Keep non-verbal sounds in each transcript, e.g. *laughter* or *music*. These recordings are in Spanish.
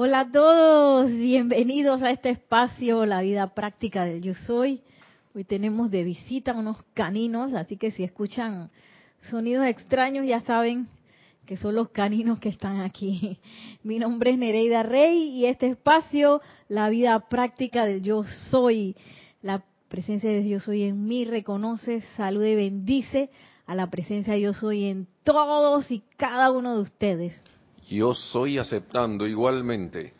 Hola a todos, bienvenidos a este espacio, la vida práctica del yo soy. Hoy tenemos de visita unos caninos, así que si escuchan sonidos extraños ya saben que son los caninos que están aquí. *laughs* Mi nombre es Nereida Rey y este espacio, la vida práctica del yo soy, la presencia de yo soy en mí, reconoce, salude y bendice a la presencia de yo soy en todos y cada uno de ustedes. Yo soy aceptando igualmente.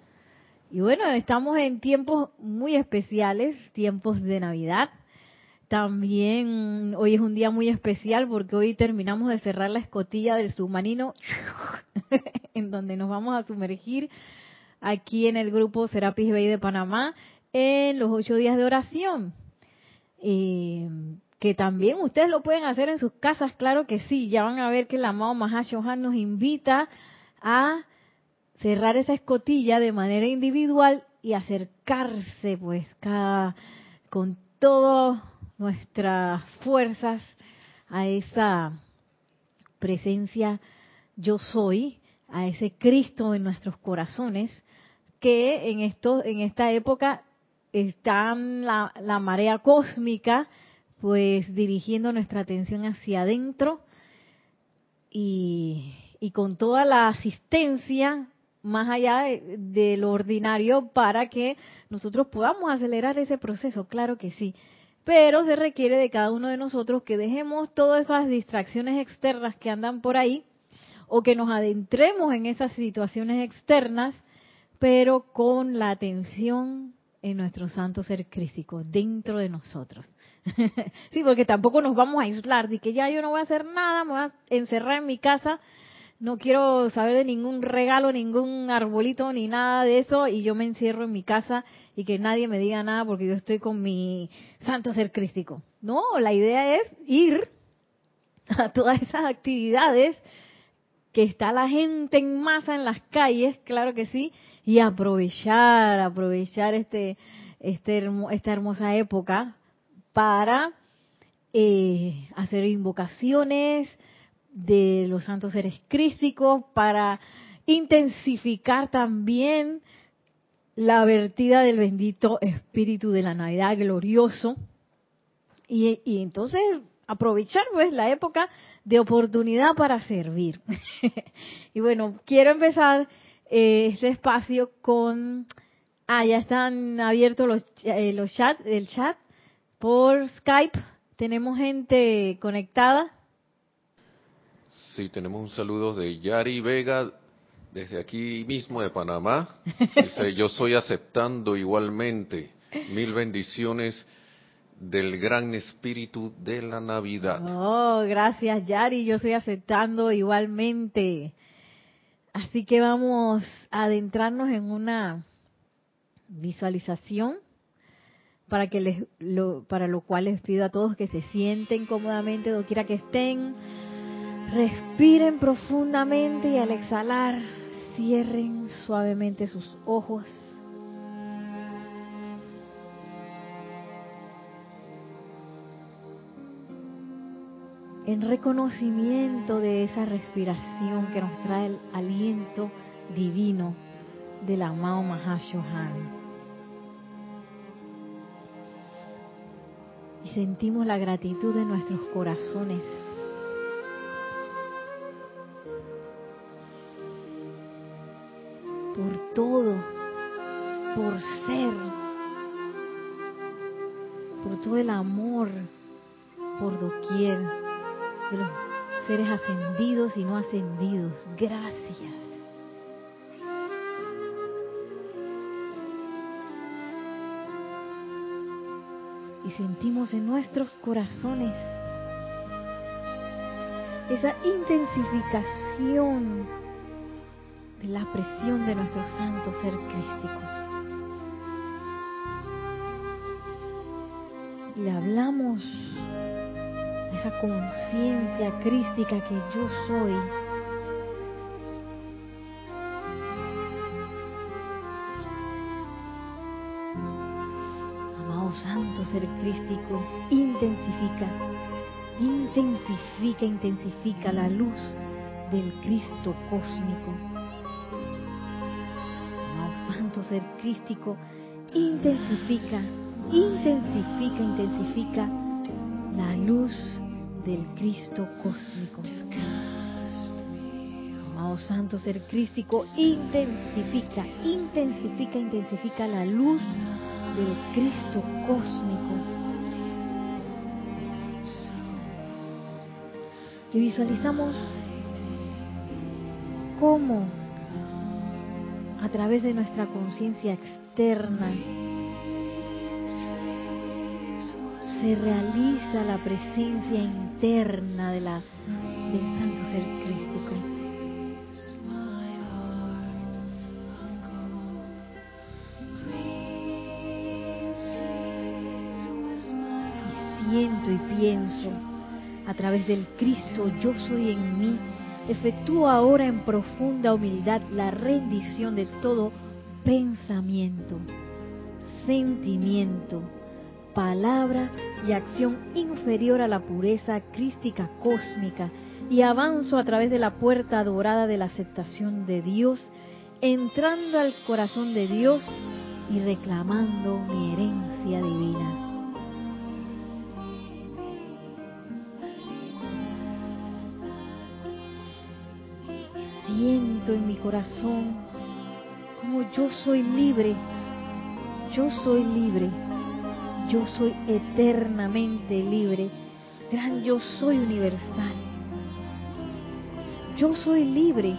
Y bueno, estamos en tiempos muy especiales, tiempos de Navidad. También hoy es un día muy especial porque hoy terminamos de cerrar la escotilla del submarino *laughs* en donde nos vamos a sumergir aquí en el grupo Serapis Bay de Panamá en los ocho días de oración. Eh, que también ustedes lo pueden hacer en sus casas, claro que sí. Ya van a ver que el amado Mahashohan nos invita a cerrar esa escotilla de manera individual y acercarse pues cada, con todas nuestras fuerzas a esa presencia yo soy, a ese Cristo en nuestros corazones, que en esto, en esta época está la, la marea cósmica, pues dirigiendo nuestra atención hacia adentro y y con toda la asistencia más allá de, lo ordinario para que nosotros podamos acelerar ese proceso, claro que sí. Pero se requiere de cada uno de nosotros que dejemos todas esas distracciones externas que andan por ahí o que nos adentremos en esas situaciones externas, pero con la atención en nuestro santo ser crístico, dentro de nosotros. *laughs* sí, porque tampoco nos vamos a aislar, de que ya yo no voy a hacer nada, me voy a encerrar en mi casa no quiero saber de ningún regalo, ningún arbolito, ni nada de eso, y yo me encierro en mi casa y que nadie me diga nada porque yo estoy con mi santo ser crístico. No, la idea es ir a todas esas actividades que está la gente en masa en las calles, claro que sí, y aprovechar, aprovechar este, este esta hermosa época para eh, hacer invocaciones, de los santos seres crísticos para intensificar también la vertida del bendito espíritu de la Navidad glorioso. Y, entonces aprovechar pues la época de oportunidad para servir. *laughs* y bueno, quiero empezar eh, este espacio con ah ya están abiertos los eh, los chats el chat por Skype. Tenemos gente conectada Sí, tenemos un saludo de Yari Vega desde aquí mismo de Panamá. *laughs* Dice, yo soy aceptando igualmente. Mil bendiciones del gran espíritu de la Navidad. Oh, gracias Yari, yo estoy aceptando igualmente. Así que vamos a adentrarnos en una visualización para que les, lo, para lo cual les pido a todos que se sienten cómodamente, quiera que estén Respiren profundamente y al exhalar cierren suavemente sus ojos. En reconocimiento de esa respiración que nos trae el aliento divino del amado Mahashohan. Y sentimos la gratitud de nuestros corazones por todo, por ser, por todo el amor, por doquier de los seres ascendidos y no ascendidos. Gracias. Y sentimos en nuestros corazones esa intensificación de la presión de nuestro santo ser crístico. Y hablamos de esa conciencia crística que yo soy. Amado santo ser crístico, intensifica, intensifica, intensifica la luz del Cristo cósmico ser crístico, intensifica, intensifica, intensifica la luz del Cristo cósmico. Amado Santo Ser Crístico, intensifica, intensifica, intensifica la luz del Cristo cósmico. Y visualizamos cómo a través de nuestra conciencia externa se realiza la presencia interna del Santo Ser Crístico. Y siento y pienso a través del Cristo yo soy en mí, efectúo ahora en profunda humildad la rendición de todo pensamiento, sentimiento, palabra y acción inferior a la pureza crística cósmica y avanzo a través de la puerta dorada de la aceptación de Dios, entrando al corazón de Dios y reclamando mi herencia divina. En mi corazón como yo soy libre, yo soy libre yo soy eternamente libre, gran yo soy universal. Yo soy libre,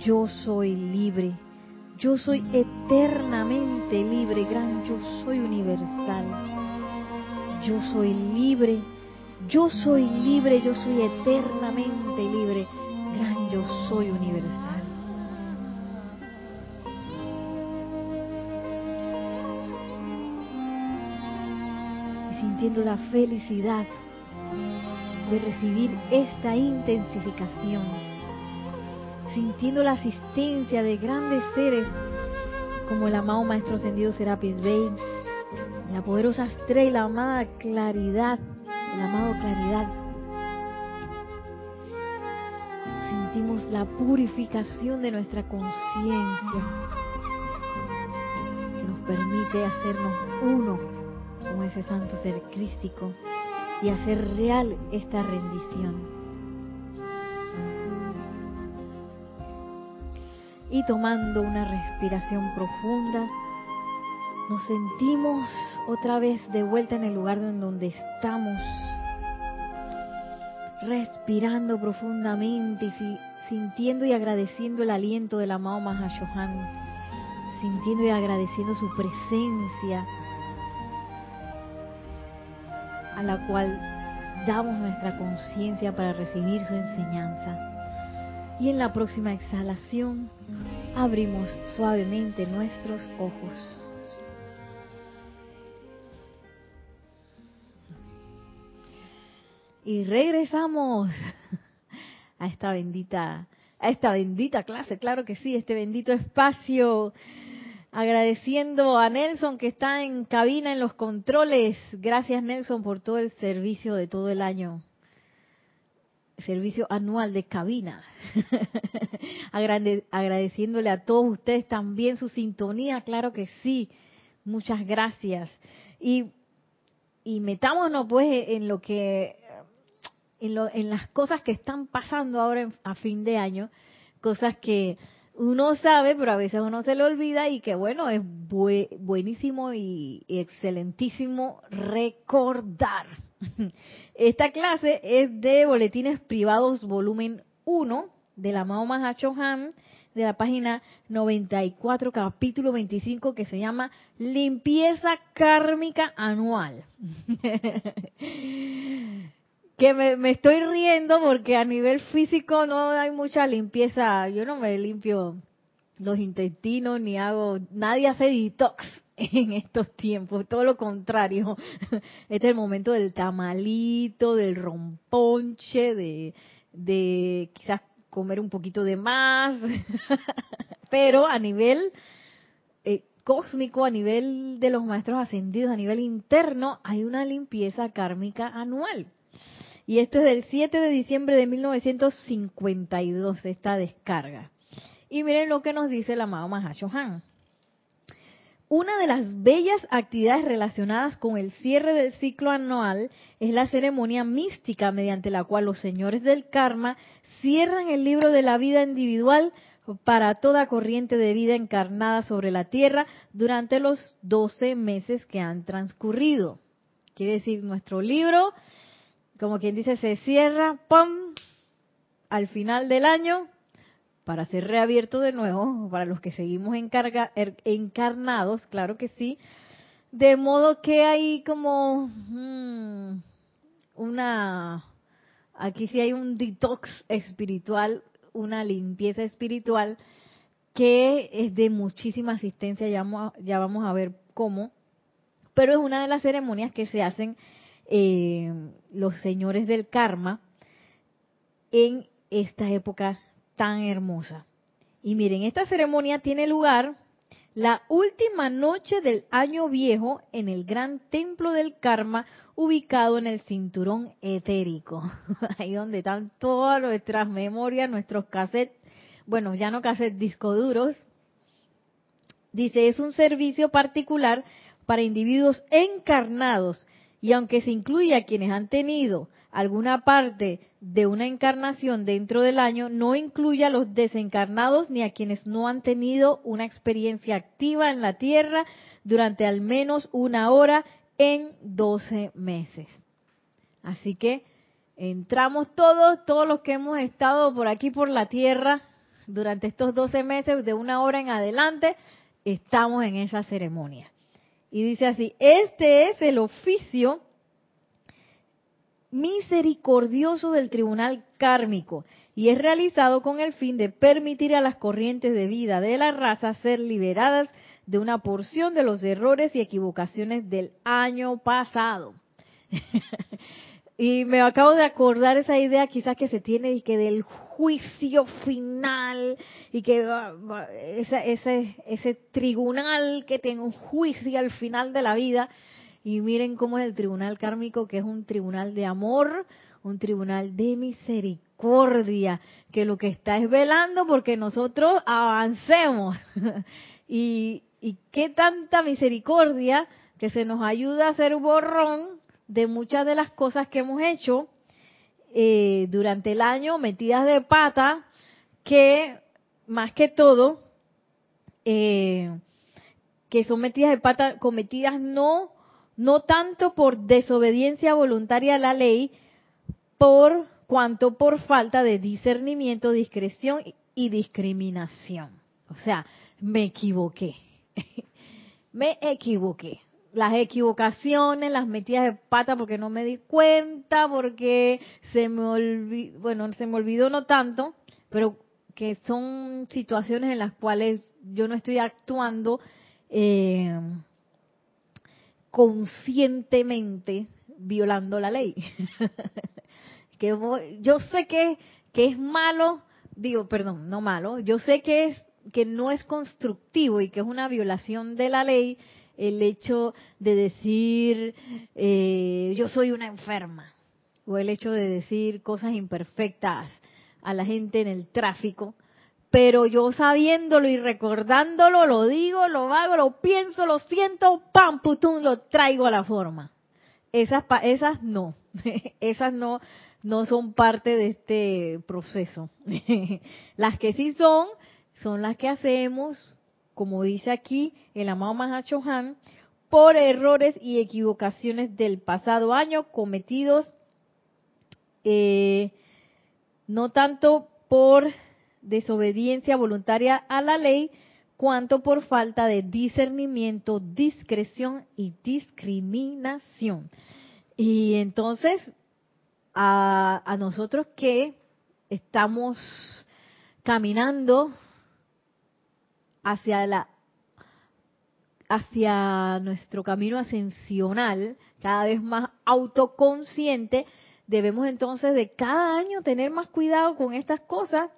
yo soy libre, yo soy eternamente libre, gran yo soy universal. Yo soy libre, yo soy libre, yo soy eternamente libre, gran yo soy universal. sintiendo la felicidad de recibir esta intensificación, sintiendo la asistencia de grandes seres como el amado Maestro Ascendido Serapis Bey, la poderosa estrella, la amada Claridad, el amado Claridad. La purificación de nuestra conciencia que nos permite hacernos uno como ese santo ser crístico y hacer real esta rendición. Y tomando una respiración profunda, nos sentimos otra vez de vuelta en el lugar donde estamos, respirando profundamente y sintiendo y agradeciendo el aliento del amado Mahashohan, sintiendo y agradeciendo su presencia a la cual damos nuestra conciencia para recibir su enseñanza. Y en la próxima exhalación abrimos suavemente nuestros ojos. Y regresamos *laughs* a esta bendita a esta bendita clase, claro que sí, este bendito espacio Agradeciendo a Nelson que está en cabina en los controles. Gracias Nelson por todo el servicio de todo el año. Servicio anual de cabina. *laughs* Agradeciéndole a todos ustedes también su sintonía, claro que sí. Muchas gracias. Y, y metámonos pues en lo que, en, lo, en las cosas que están pasando ahora a fin de año, cosas que uno sabe, pero a veces uno se le olvida y que bueno, es buenísimo y, excelentísimo recordar. *laughs* Esta clase es de Boletines Privados Volumen 1 de la Mao Han de la página 94, capítulo 25, que se llama Limpieza Kármica Anual. *laughs* que me, estoy riendo porque a nivel físico no hay mucha limpieza. Yo no me limpio los intestinos ni hago, nadie hace detox *laughs* en estos tiempos, todo lo contrario. *laughs* Este es el momento del tamalito, del romponche, de, de quizás comer un poquito de más, *laughs* pero a nivel eh, cósmico, a nivel de los maestros ascendidos, a nivel interno, hay una limpieza kármica anual. Y esto es del 7 de diciembre de 1952, esta descarga. Y miren lo que nos dice el amado Mahashohan. Una de las bellas actividades relacionadas con el cierre del ciclo anual es la ceremonia mística mediante la cual los señores del karma cierran el libro de la vida individual para toda corriente de vida encarnada sobre la tierra durante los 12 meses que han transcurrido. Quiere decir, nuestro libro, como quien dice, se cierra, ¡pum!, al final del año para ser reabierto de nuevo, para los que seguimos er, encarnados, claro que sí, de modo que hay como hmm, una, aquí sí hay un detox espiritual, una limpieza espiritual que es de muchísima asistencia, ya vamos, ya vamos a ver cómo, pero es una de las ceremonias que se hacen eh, los señores del karma en esta época tan hermosa. Y miren, esta ceremonia tiene lugar la última noche del año viejo en el gran templo del karma ubicado en el cinturón etérico, *laughs* ahí donde están todas nuestras memorias, nuestros cassettes, bueno, ya no cassettes, disco duros. Dice, es un servicio particular para individuos encarnados y aunque se incluye a quienes han tenido alguna parte de una encarnación dentro del año, no incluye a los desencarnados ni a quienes no han tenido una experiencia activa en la Tierra durante al menos una hora en 12 meses. Así que entramos todos, todos los que hemos estado por aquí por la Tierra durante estos 12 meses, de una hora en adelante, estamos en esa ceremonia. Y dice así, este es el oficio misericordioso del tribunal kármico y es realizado con el fin de permitir a las corrientes de vida de la raza ser liberadas de una porción de los errores y equivocaciones del año pasado. *laughs* y me acabo de acordar esa idea quizás que se tiene y que del juicio final y que ese, ese, ese tribunal que tiene un juicio al final de la vida y miren cómo es el tribunal kármico, que es un tribunal de amor, un tribunal de misericordia, que lo que está es velando porque nosotros avancemos. *laughs* y, y qué tanta misericordia que se nos ayuda a hacer borrón de muchas de las cosas que hemos hecho eh, durante el año, metidas de pata, que más que todo, eh, que son metidas de pata cometidas no no tanto por desobediencia voluntaria a la ley, por cuanto por falta de discernimiento, discreción y discriminación. O sea, me equivoqué. *laughs* me equivoqué. Las equivocaciones, las metidas de pata porque no me di cuenta, porque se me olvidó, bueno, se me olvidó no tanto, pero que son situaciones en las cuales yo no estoy actuando eh, conscientemente violando la ley. *laughs* que yo sé que, que es malo, digo, perdón, no malo, yo sé que es que no es constructivo y que es una violación de la ley el hecho de decir eh, yo soy una enferma o el hecho de decir cosas imperfectas a la gente en el tráfico pero yo sabiéndolo y recordándolo, lo digo, lo hago, lo pienso, lo siento, pam, putum, lo traigo a la forma. Esas, esas no, *laughs* esas no, no son parte de este proceso. *laughs* las que sí son, son las que hacemos, como dice aquí el amado Mahacho Han, por errores y equivocaciones del pasado año cometidos, eh, no tanto por desobediencia voluntaria a la ley, cuanto por falta de discernimiento, discreción y discriminación. Y entonces, a, nosotros que estamos caminando hacia la hacia nuestro camino ascensional, cada vez más autoconsciente, debemos entonces de cada año tener más cuidado con estas cosas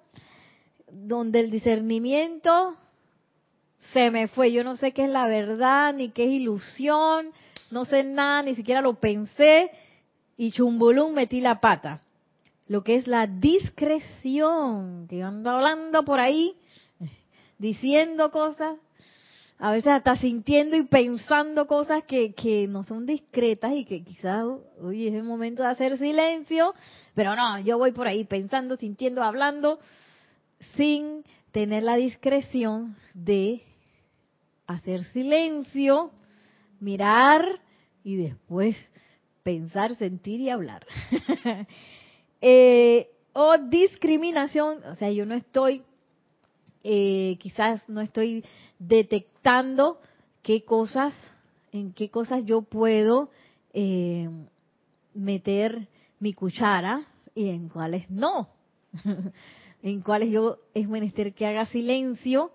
donde el discernimiento se me fue. Yo no sé qué es la verdad, ni qué es ilusión, no sé nada, ni siquiera lo pensé y chumbulum metí la pata. Lo que es la discreción, que ando hablando por ahí, diciendo cosas. a veces hasta sintiendo y pensando cosas que, no son discretas y que quizás, hoy es el momento de hacer silencio, pero no, yo voy por ahí pensando, sintiendo, hablando, sin tener la discreción de hacer silencio, mirar y después pensar, sentir y hablar. *laughs* eh, o discriminación, o sea, yo no estoy, eh, quizás no estoy detectando qué cosas, en qué cosas yo puedo eh, meter mi cuchara y en cuáles no. *laughs* en cuáles yo es menester que haga silencio,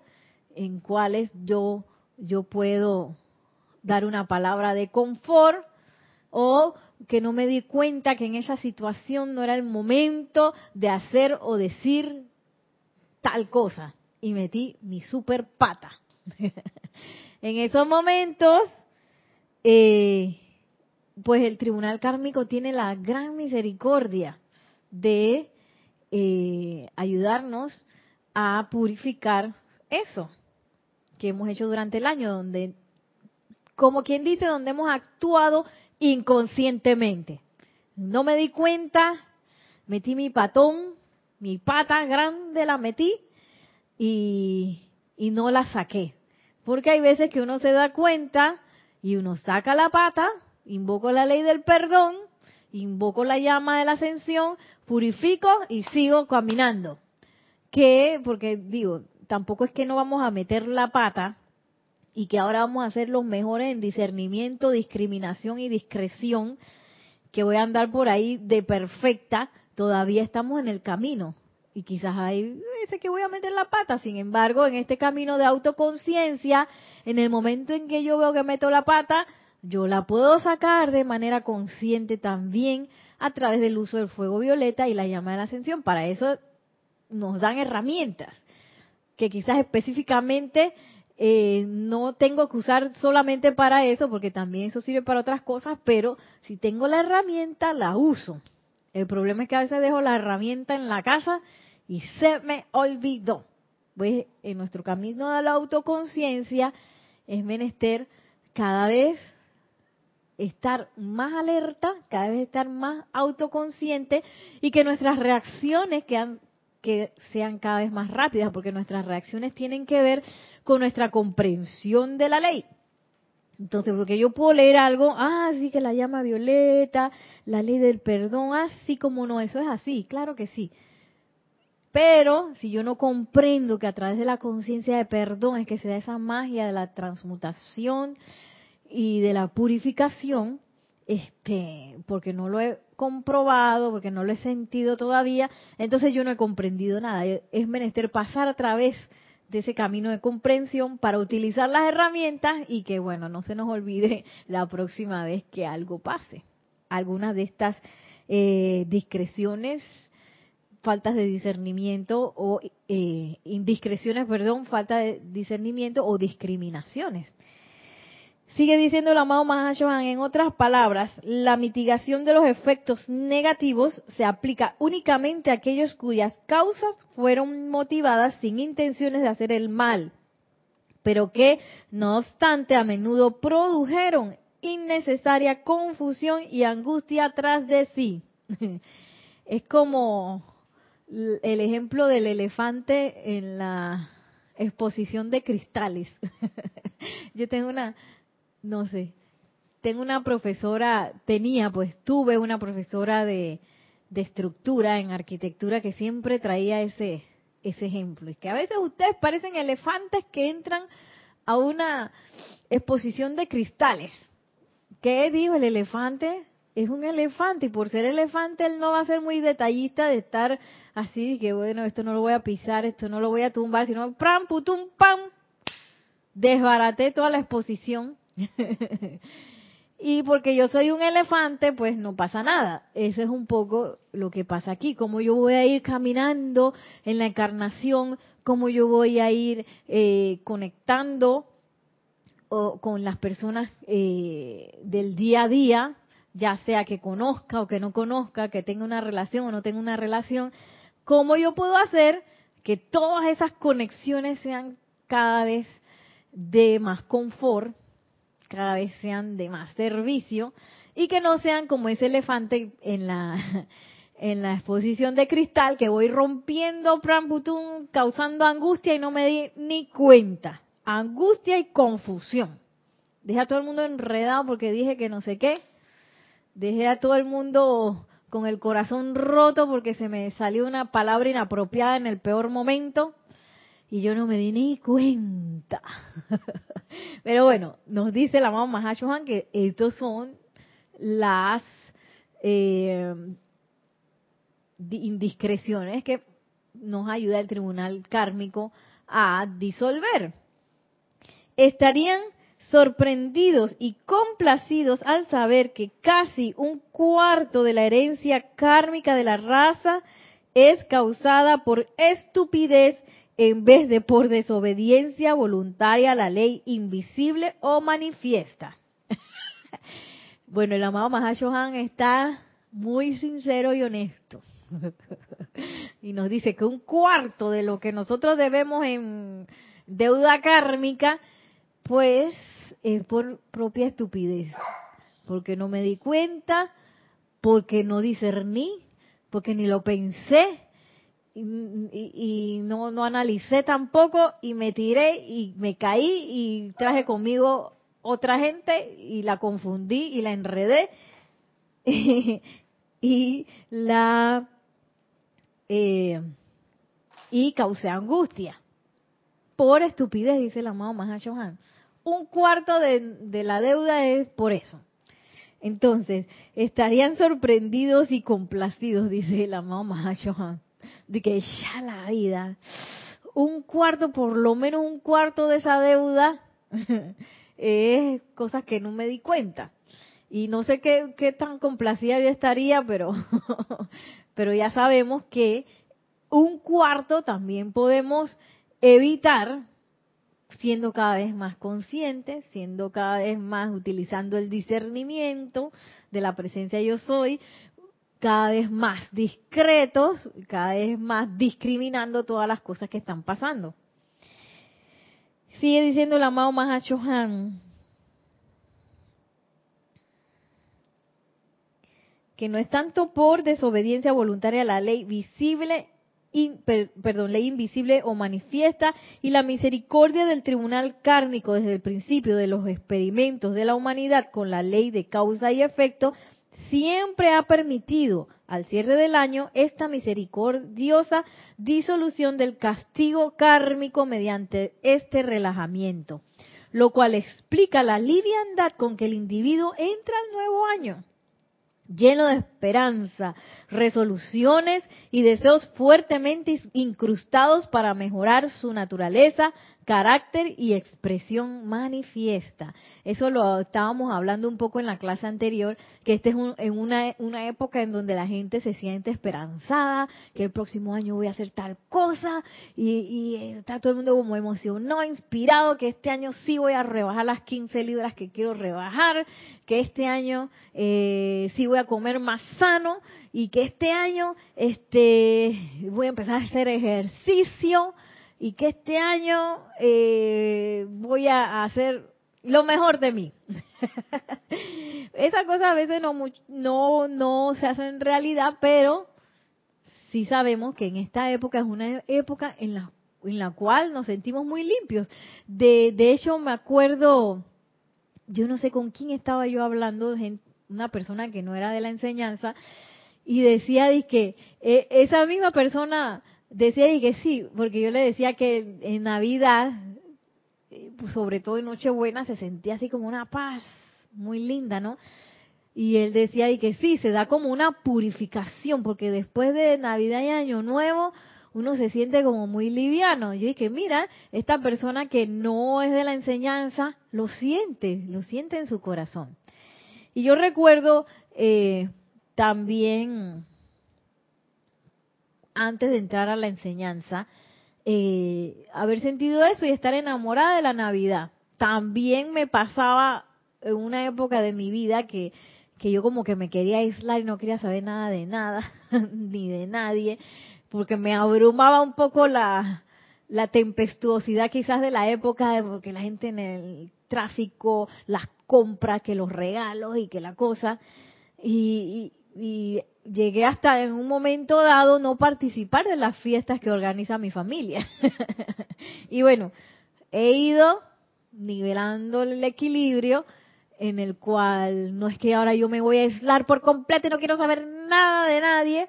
en cuáles yo yo puedo dar una palabra de confort o que no me di cuenta que en esa situación no era el momento de hacer o decir tal cosa y metí mi super pata. *laughs* en esos momentos, eh, pues el tribunal kármico tiene la gran misericordia de eh, ayudarnos a purificar eso que hemos hecho durante el año, donde, como quien dice, donde hemos actuado inconscientemente. No me di cuenta, metí mi patón, mi pata grande la metí y, no la saqué. Porque hay veces que uno se da cuenta y uno saca la pata, invoco la ley del perdón, invoco la llama de la ascensión, purifico y sigo caminando. Que, porque digo, tampoco es que no vamos a meter la pata y que ahora vamos a ser los mejores en discernimiento, discriminación y discreción, que voy a andar por ahí de perfecta, todavía estamos en el camino. Y quizás hay ese que voy a meter la pata. Sin embargo, en este camino de autoconciencia, en el momento en que yo veo que meto la pata, yo la puedo sacar de manera consciente también a través del uso del fuego violeta y la llama de la ascensión. Para eso nos dan herramientas que quizás específicamente eh, no tengo que usar solamente para eso, porque también eso sirve para otras cosas, pero si tengo la herramienta, la uso. El problema es que a veces dejo la herramienta en la casa y se me olvidó. Pues en nuestro camino de la autoconciencia es menester cada vez estar más alerta, cada vez estar más autoconsciente y que nuestras reacciones que que sean cada vez más rápidas, porque nuestras reacciones tienen que ver con nuestra comprensión de la ley. Entonces, porque yo puedo leer algo, ah, sí que la llama violeta, la ley del perdón, así ah, como no, eso es así, claro que sí. Pero si yo no comprendo que a través de la conciencia de perdón es que se da esa magia de la transmutación y de la purificación, este, porque no lo he comprobado, porque no lo he sentido todavía, entonces yo no he comprendido nada. Es menester pasar a través de ese camino de comprensión para utilizar las herramientas y que, bueno, no se nos olvide *laughs* la próxima vez que algo pase. Algunas de estas eh, discreciones, faltas de discernimiento o eh, indiscreciones, perdón, falta de discernimiento o discriminaciones. Sigue diciendo el amado Mahashohan, en otras palabras, la mitigación de los efectos negativos se aplica únicamente a aquellos cuyas causas fueron motivadas sin intenciones de hacer el mal, pero que, no obstante, a menudo produjeron innecesaria confusión y angustia tras de sí. *laughs* Es como el ejemplo del elefante en la exposición de cristales. *laughs* Yo tengo una, no sé, tengo una profesora, tenía, pues tuve una profesora de, de estructura en arquitectura que siempre traía ese, ese ejemplo. Es que a veces ustedes parecen elefantes que entran a una exposición de cristales. ¿Qué dijo el elefante? Es un elefante y por ser elefante él no va a ser muy detallista de estar así, que bueno, esto no lo voy a pisar, esto no lo voy a tumbar, sino pram, putum, pam, desbaraté toda la exposición *laughs* y porque yo soy un elefante, pues no pasa nada. Eso es un poco lo que pasa aquí. Como yo voy a ir caminando en la encarnación, como yo voy a ir eh, conectando con las personas eh, del día a día, ya sea que conozca o que no conozca, que tenga una relación o no tenga una relación, ¿cómo yo puedo hacer que todas esas conexiones sean cada vez de más confort, cada vez sean de más servicio y que no sean como ese elefante en la *laughs* en la exposición de cristal que voy rompiendo Prambutum causando angustia y no me di ni cuenta. Angustia y confusión. Dejé a todo el mundo enredado porque dije que no sé qué. Dejé a todo el mundo con el corazón roto porque se me salió una palabra inapropiada en el peor momento y yo no me di ni cuenta. *laughs* Pero bueno, nos dice la mamá Mahashohan que estos son las eh, indiscreciones que nos ayuda el tribunal kármico a disolver. Estarían sorprendidos y complacidos al saber que casi un cuarto de la herencia kármica de la raza es causada por estupidez en vez de por desobediencia voluntaria a la ley invisible o manifiesta. *laughs* bueno, el amado Mahashohan está muy sincero y honesto. *laughs* y nos dice que un cuarto de lo que nosotros debemos en deuda kármica, pues es por propia estupidez. Porque no me di cuenta, porque no discerní, porque ni lo pensé y, no, no analicé tampoco y me tiré y me caí y traje conmigo otra gente y la confundí y la enredé *laughs* y la eh, y causé angustia. Por estupidez, dice el amado Mahashohan. Un cuarto de, la deuda es por eso. Entonces, estarían sorprendidos y complacidos, *laughs* dice el amado Mahashohan, de que ya la vida, un cuarto, por lo menos un cuarto de esa deuda, *laughs* es cosas que no me di cuenta. Y no sé qué, qué tan complacida yo estaría, pero, *laughs* pero ya sabemos que un cuarto también podemos evitar siendo cada vez más conscientes, siendo cada vez más utilizando el discernimiento de la presencia yo soy, cada vez más discretos, cada vez más discriminando todas las cosas que están pasando. Sigue diciendo el amado Mahachohan, que no es tanto por desobediencia voluntaria a la ley visible, perdón, ley invisible o manifiesta y la misericordia del tribunal kármico desde el principio de los experimentos de la humanidad con la ley de causa y efecto siempre ha permitido al cierre del año esta misericordiosa disolución del castigo kármico mediante este relajamiento, lo cual explica la liviandad con que el individuo entra al nuevo año lleno de esperanza, resoluciones y deseos fuertemente incrustados para mejorar su naturaleza, carácter y expresión manifiesta. Eso lo estábamos hablando un poco en la clase anterior, que este es en una, una época en donde la gente se siente esperanzada, que el próximo año voy a hacer tal cosa, y, y está todo el mundo como emocionado, inspirado, que este año sí voy a rebajar las 15 libras que quiero rebajar, que este año eh, sí voy a comer más sano, y que este año este voy a empezar a hacer ejercicio, y que este año eh, voy a hacer lo mejor de mí. *laughs* Esa cosa a veces no, no, no se hace en realidad, pero sí sabemos que en esta época es una época en la, en la cual nos sentimos muy limpios. De, de hecho, me acuerdo, yo no sé con quién estaba yo hablando, una persona que no era de la enseñanza, y decía que eh, esa misma persona Decía y que sí, porque yo le decía que en Navidad, pues sobre todo en Nochebuena, se sentía así como una paz muy linda, ¿no? Y él decía y que sí, se da como una purificación, porque después de Navidad y Año Nuevo, uno se siente como muy liviano. Yo dije, mira, esta persona que no es de la enseñanza, lo siente, lo siente en su corazón. Y yo recuerdo eh, también antes de entrar a la enseñanza, eh, haber sentido eso y estar enamorada de la Navidad. También me pasaba en una época de mi vida que, que yo como que me quería aislar y no quería saber nada de nada, *laughs* ni de nadie, porque me abrumaba un poco la, la tempestuosidad quizás de la época, porque la gente en el tráfico, las compras, que los regalos y que la cosa. Y, y, llegué hasta en un momento dado no participar de las fiestas que organiza mi familia. *laughs* y bueno, he ido nivelando el equilibrio en el cual no es que ahora yo me voy a aislar por completo y no quiero saber nada de nadie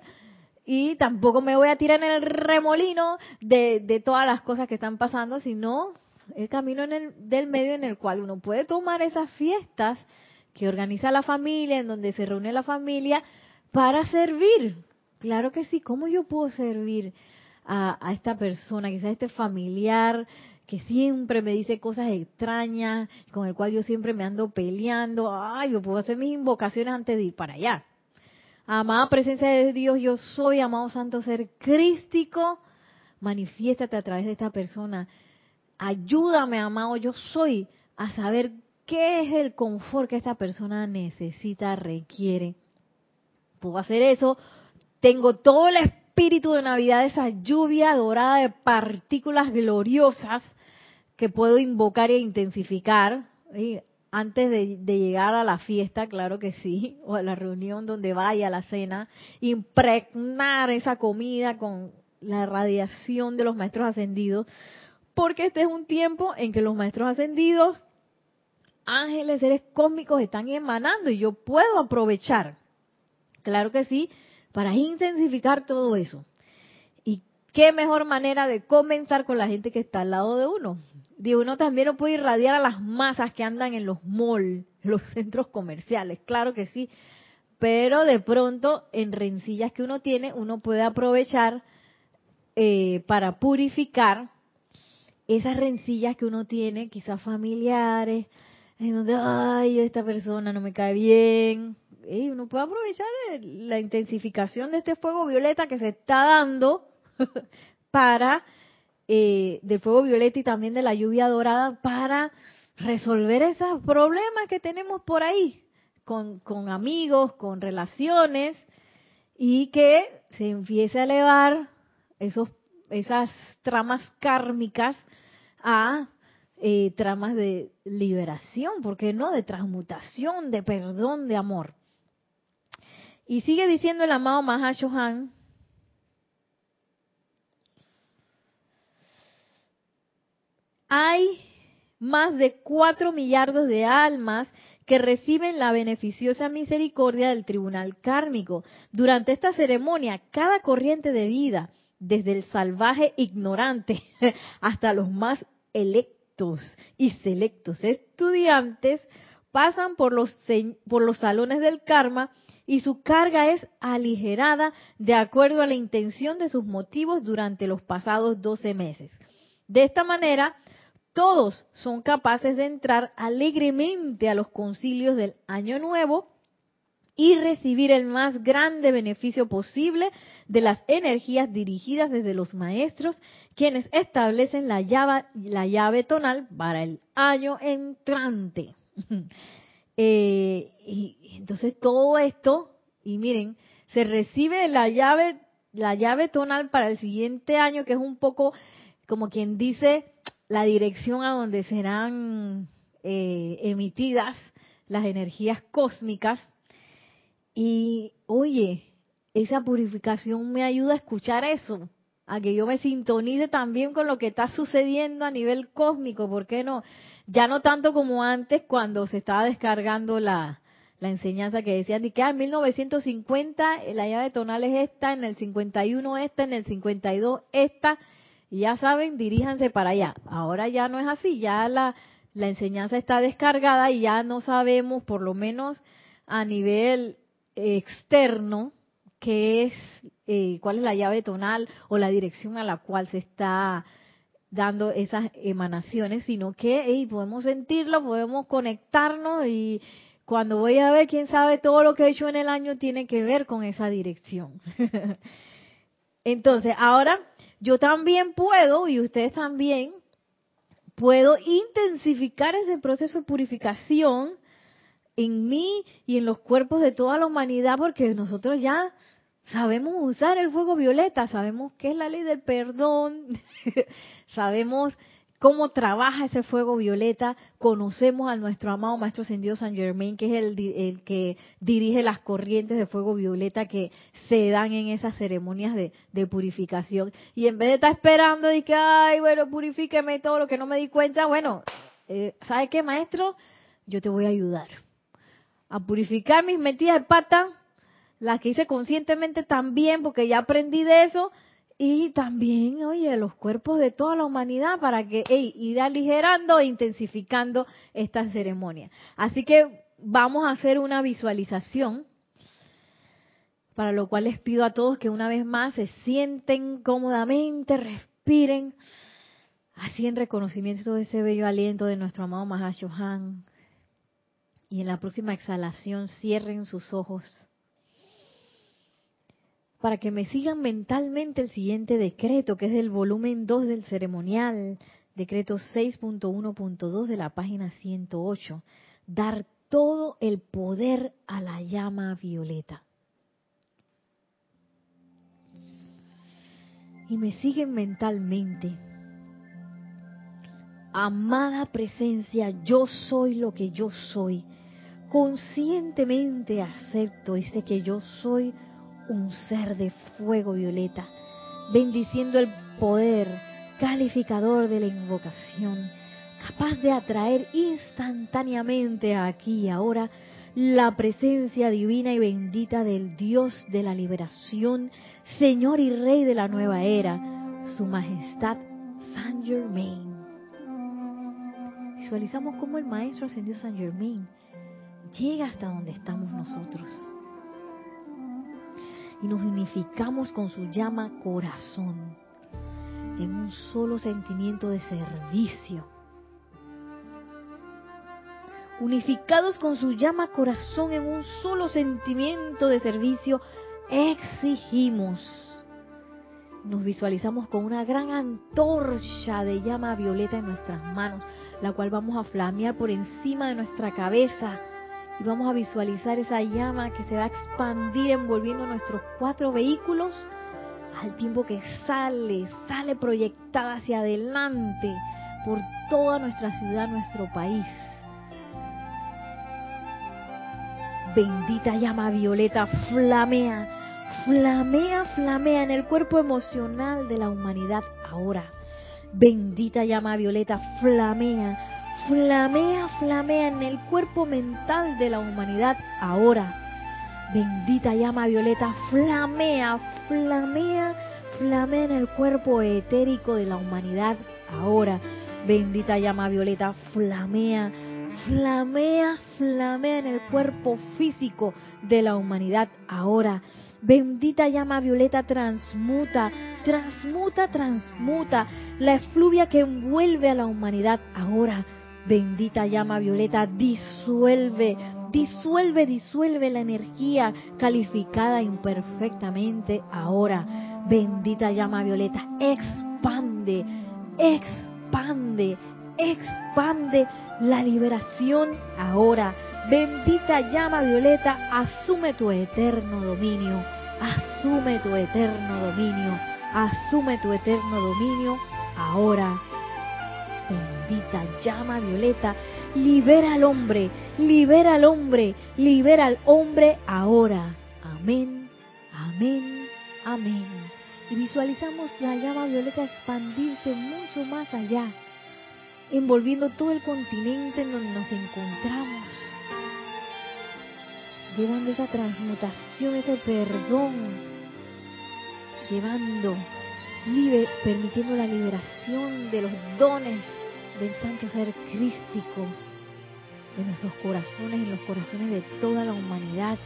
y tampoco me voy a tirar en el remolino de, de todas las cosas que están pasando, sino el camino en el, del medio en el cual uno puede tomar esas fiestas que organiza la familia, en donde se reúne la familia, para servir. Claro que sí, ¿cómo yo puedo servir a, a esta persona, quizás este familiar que siempre me dice cosas extrañas, con el cual yo siempre me ando peleando? Ay, yo puedo hacer mis invocaciones antes de ir para allá. Amada presencia de Dios, yo soy, amado santo ser crístico, manifiéstate a través de esta persona ayúdame, amado, yo soy, a saber qué es el confort que esta persona necesita, requiere. Puedo hacer eso. Tengo todo el espíritu de Navidad, esa lluvia dorada de partículas gloriosas que puedo invocar e intensificar. Antes de, de, llegar a la fiesta, claro que sí, o a la reunión donde vaya, a la cena, impregnar esa comida con la radiación de los maestros ascendidos, porque este es un tiempo en que los maestros ascendidos, ángeles, seres cósmicos están emanando y yo puedo aprovechar, claro que sí, para intensificar todo eso. Y qué mejor manera de comenzar con la gente que está al lado de uno. De uno también lo puede irradiar a las masas que andan en los malls, los *laughs* centros comerciales, claro que sí. Pero de pronto, en rencillas que uno tiene, uno puede aprovechar eh, para purificar esas rencillas que uno tiene, quizás familiares, en donde, ay, esta persona no me cae bien. Y uno puede aprovechar la intensificación de este fuego violeta que se está dando *laughs* para, eh, de fuego violeta y también de la lluvia dorada, para resolver esos problemas que tenemos por ahí, con, con amigos, con relaciones, y que se empiece a elevar esos, esas tramas kármicas a eh, tramas de liberación, ¿por qué no? De transmutación, de perdón, de amor. Y sigue diciendo el amado Mahashohan, hay más de cuatro millardos de almas que reciben la beneficiosa misericordia del tribunal kármico. Durante esta ceremonia, cada corriente de vida, desde el salvaje ignorante *laughs* hasta los más electos y selectos estudiantes pasan por los, por los salones del karma y su carga es aligerada de acuerdo a la intención de sus motivos durante los pasados 12 meses. De esta manera, todos son capaces de entrar alegremente a los concilios del Año Nuevo y recibir el más grande beneficio posible de las energías dirigidas desde los maestros, quienes establecen la llave, la llave tonal para el año entrante. Eh, y, entonces todo esto, y miren, se recibe la llave, la llave tonal para el siguiente año, que es un poco como quien dice la dirección a donde serán eh, emitidas las energías cósmicas y oye, esa purificación me ayuda a escuchar eso, a que yo me sintonice también con lo que está sucediendo a nivel cósmico, ¿por qué no? Ya no tanto como antes cuando se estaba descargando la, la enseñanza que decían de que ah, en 1950 la llave tonal es esta, en el 51 esta, en el 52 esta, y ya saben, diríjanse para allá. Ahora ya no es así, ya la, la enseñanza está descargada y ya no sabemos, por lo menos a nivel externo, que es eh, cuál es la llave tonal o la dirección a la cual se está dando esas emanaciones, sino que podemos sentirlo, podemos conectarnos y cuando voy a ver, quién sabe, todo lo que he hecho en el año tiene que ver con esa dirección. *laughs* Entonces, ahora yo también puedo, y ustedes también, puedo intensificar ese proceso de purificación en mí y en los cuerpos de toda la humanidad, porque nosotros ya sabemos usar el fuego violeta, sabemos qué es la ley del perdón, *laughs* sabemos cómo trabaja ese fuego violeta, conocemos a nuestro amado Maestro Ascendido San Germain, que es el, el, que dirige las corrientes de fuego violeta que se dan en esas ceremonias de, purificación. Y en vez de estar esperando y que, ay, bueno, purifíqueme todo lo que no me di cuenta, bueno, eh, ¿sabe qué, Maestro? Yo te voy a ayudar a purificar mis metidas de pata, las que hice conscientemente también, porque ya aprendí de eso, y también, oye, los cuerpos de toda la humanidad para que hey, ir aligerando e intensificando esta ceremonia. Así que vamos a hacer una visualización, para lo cual les pido a todos que una vez más se sienten cómodamente, respiren, así en reconocimiento de ese bello aliento de nuestro amado Mahashohan. Y en la próxima exhalación cierren sus ojos para que me sigan mentalmente el siguiente decreto, que es del volumen 2 del ceremonial, decreto 6.1.2 de la página 108. Dar todo el poder a la llama violeta. Y me siguen mentalmente. Amada presencia, yo soy lo que yo soy. Conscientemente acepto y sé que yo soy un ser de fuego violeta, bendiciendo el poder calificador de la invocación, capaz de atraer instantáneamente aquí y ahora la presencia divina y bendita del Dios de la liberación, Señor y Rey de la nueva era, Su Majestad Saint Germain. Visualizamos cómo el Maestro ascendió Saint Germain llega hasta donde estamos nosotros y nos unificamos con su llama corazón en un solo sentimiento de servicio. Unificados con su llama corazón en un solo sentimiento de servicio, exigimos. Nos visualizamos con una gran antorcha de llama violeta en nuestras manos, la cual vamos a flamear por encima de nuestra cabeza y vamos a visualizar esa llama que se va a expandir envolviendo nuestros cuatro vehículos al tiempo que sale, sale proyectada hacia adelante por toda nuestra ciudad, nuestro país. Bendita llama violeta, flamea, flamea, flamea en el cuerpo emocional de la humanidad ahora. Bendita llama violeta, flamea, flamea, flamea en el cuerpo mental de la humanidad ahora. Bendita llama violeta, flamea, flamea, flamea en el cuerpo etérico de la humanidad ahora. Bendita llama violeta, flamea, flamea, flamea en el cuerpo físico de la humanidad ahora. Bendita llama violeta transmuta, transmuta, transmuta la efluvia que envuelve a la humanidad ahora Bendita llama violeta, disuelve, disuelve, disuelve la energía calificada imperfectamente ahora. Bendita llama violeta, expande, expande, expande la liberación ahora. Bendita llama violeta, asume tu eterno dominio, asume tu eterno dominio, asume tu eterno dominio ahora llama violeta, libera al hombre, libera al hombre, libera al hombre ahora. Amén, amén, amén. Y visualizamos la llama violeta expandirse mucho más allá, envolviendo todo el continente en donde nos encontramos, llevando esa transmutación, ese perdón, llevando, permitiendo la liberación de los dones del santo ser crístico en nuestros corazones, en los corazones de toda la humanidad,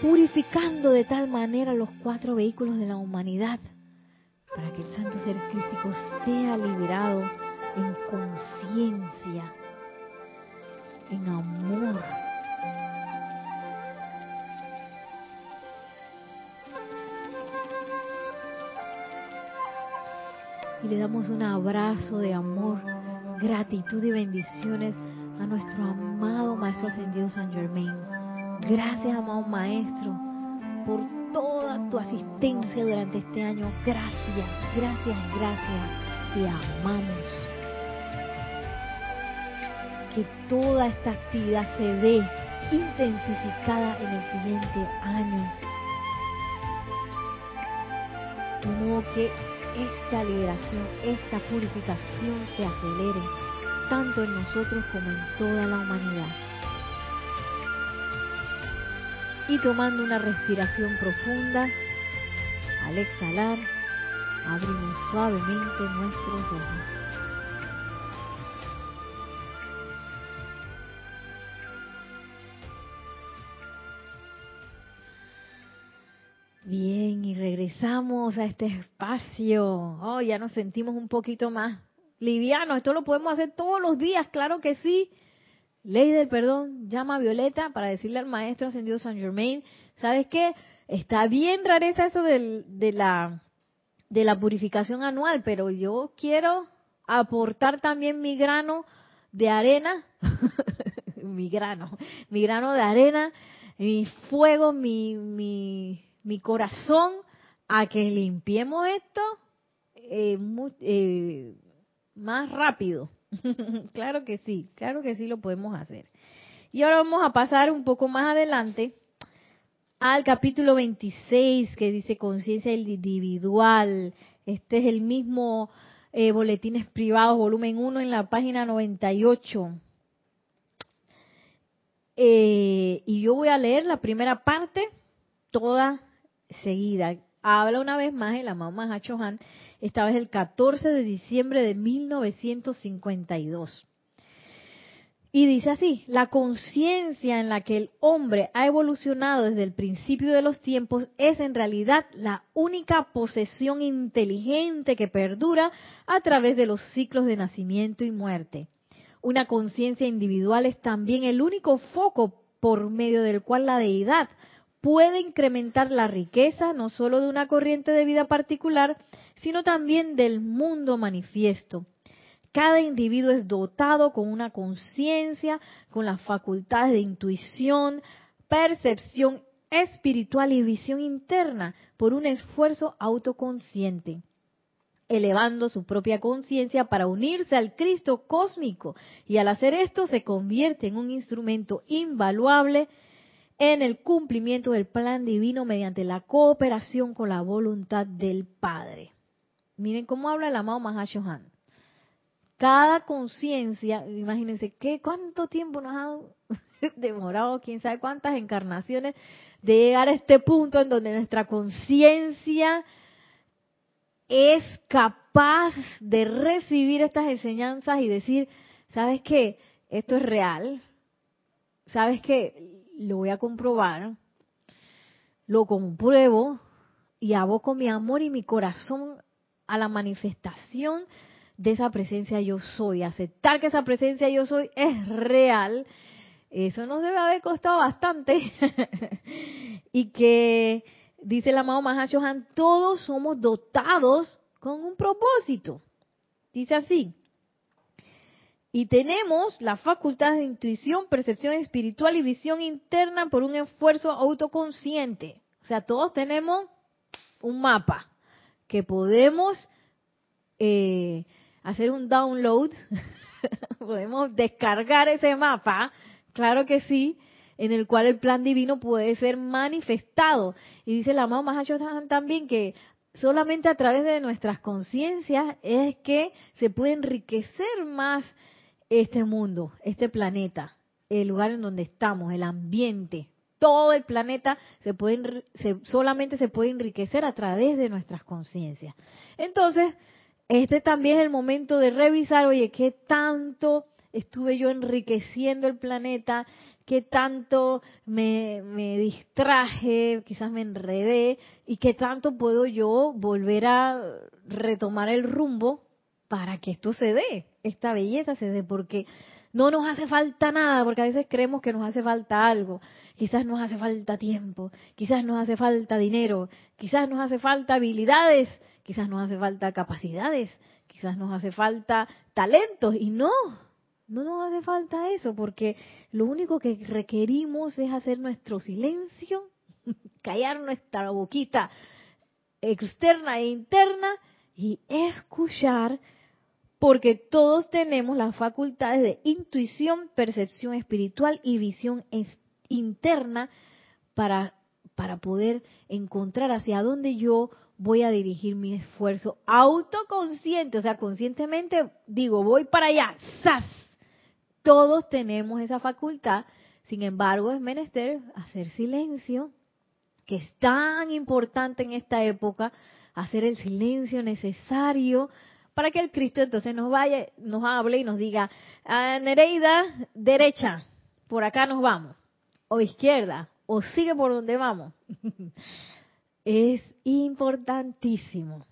purificando de tal manera los cuatro vehículos de la humanidad para que el santo ser crístico sea liberado en conciencia, en amor y le damos un abrazo de amor, gratitud y bendiciones a nuestro amado Maestro Ascendido San Germain, Gracias, amado Maestro, por toda tu asistencia durante este año. Gracias, gracias, gracias. Te amamos. Que toda esta actividad se dé intensificada en el siguiente año. De modo que esta liberación, esta purificación se acelere, tanto en nosotros como en toda la humanidad. Y tomando una respiración profunda, al exhalar, abrimos suavemente nuestros ojos. Regresamos a este espacio. Oh, ya nos sentimos un poquito más livianos. Esto lo podemos hacer todos los días, claro que sí. Ley del perdón, llama a Violeta para decirle al maestro ascendido San Germain, ¿sabes qué? Está bien rareza eso de, la, de la purificación anual, pero yo quiero aportar también mi grano de arena, *laughs* mi grano, mi grano de arena, mi fuego, mi, mi, mi corazón a que limpiemos esto eh, eh, más rápido. *laughs* claro que sí, claro que sí lo podemos hacer. Y ahora vamos a pasar un poco más adelante al capítulo 26 que dice conciencia individual. Este es el mismo eh, Boletines Privados, volumen 1 en la página 98. Eh, y yo voy a leer la primera parte, toda seguida. Habla una vez más el amado Mahacho Han, esta vez el 14 de diciembre de 1952. Y dice así, la conciencia en la que el hombre ha evolucionado desde el principio de los tiempos es en realidad la única posesión inteligente que perdura a través de los ciclos de nacimiento y muerte. Una conciencia individual es también el único foco por medio del cual la deidad puede incrementar la riqueza no solo de una corriente de vida particular, sino también del mundo manifiesto. Cada individuo es dotado con una conciencia, con las facultades de intuición, percepción espiritual y visión interna por un esfuerzo autoconsciente, elevando su propia conciencia para unirse al Cristo cósmico y al hacer esto se convierte en un instrumento invaluable en el cumplimiento del plan divino mediante la cooperación con la voluntad del Padre. Miren cómo habla el amado Mahashohan. Cada conciencia, imagínense qué cuánto tiempo nos ha *laughs* demorado, quién sabe cuántas encarnaciones, de llegar a este punto en donde nuestra conciencia es capaz de recibir estas enseñanzas y decir, ¿sabes qué? Esto es real. ¿Sabes qué? Lo voy a comprobar. Lo compruebo y aboco mi amor y mi corazón a la manifestación de esa presencia yo soy, aceptar que esa presencia yo soy es real, eso nos debe haber costado bastante. *laughs* y que, dice el amado Mahashohan, todos somos dotados con un propósito. Dice así. Y tenemos la facultad de intuición, percepción espiritual y visión interna por un esfuerzo autoconsciente. O sea, todos tenemos un mapa que podemos eh, hacer un download, *laughs* podemos descargar ese mapa, claro que sí, en el cual el plan divino puede ser manifestado. Y dice la amado Mahacho también que solamente a través de nuestras conciencias es que se puede enriquecer más este mundo, este planeta, el lugar en donde estamos, el ambiente, todo el planeta se puede, solamente se puede enriquecer a través de nuestras conciencias. Entonces, este también es el momento de revisar, oye, qué tanto estuve yo enriqueciendo el planeta, qué tanto me, me, distraje, quizás me enredé, y qué tanto puedo yo volver a retomar el rumbo para que esto se dé, esta belleza se dé, porque no nos hace falta nada, porque a veces creemos que nos hace falta algo. Quizás nos hace falta tiempo, quizás nos hace falta dinero, quizás nos hace falta habilidades, quizás nos hace falta capacidades, quizás nos hace falta talentos. Y no, No nos hace falta eso, porque lo único que requerimos es hacer nuestro silencio, *laughs* callar nuestra boquita externa e interna y escuchar, porque todos tenemos las facultades de intuición, percepción espiritual y visión interna para, para poder encontrar hacia dónde yo voy a dirigir mi esfuerzo autoconsciente, o sea, conscientemente digo, voy para allá, ¡zas! Todos tenemos esa facultad, sin embargo, es menester hacer silencio, que es tan importante en esta época, hacer el silencio necesario para que el Cristo entonces nos vaya, nos hable y nos diga, ah, Nereida, derecha, por acá nos vamos, o izquierda, o sigue por donde vamos. *laughs* es importantísimo.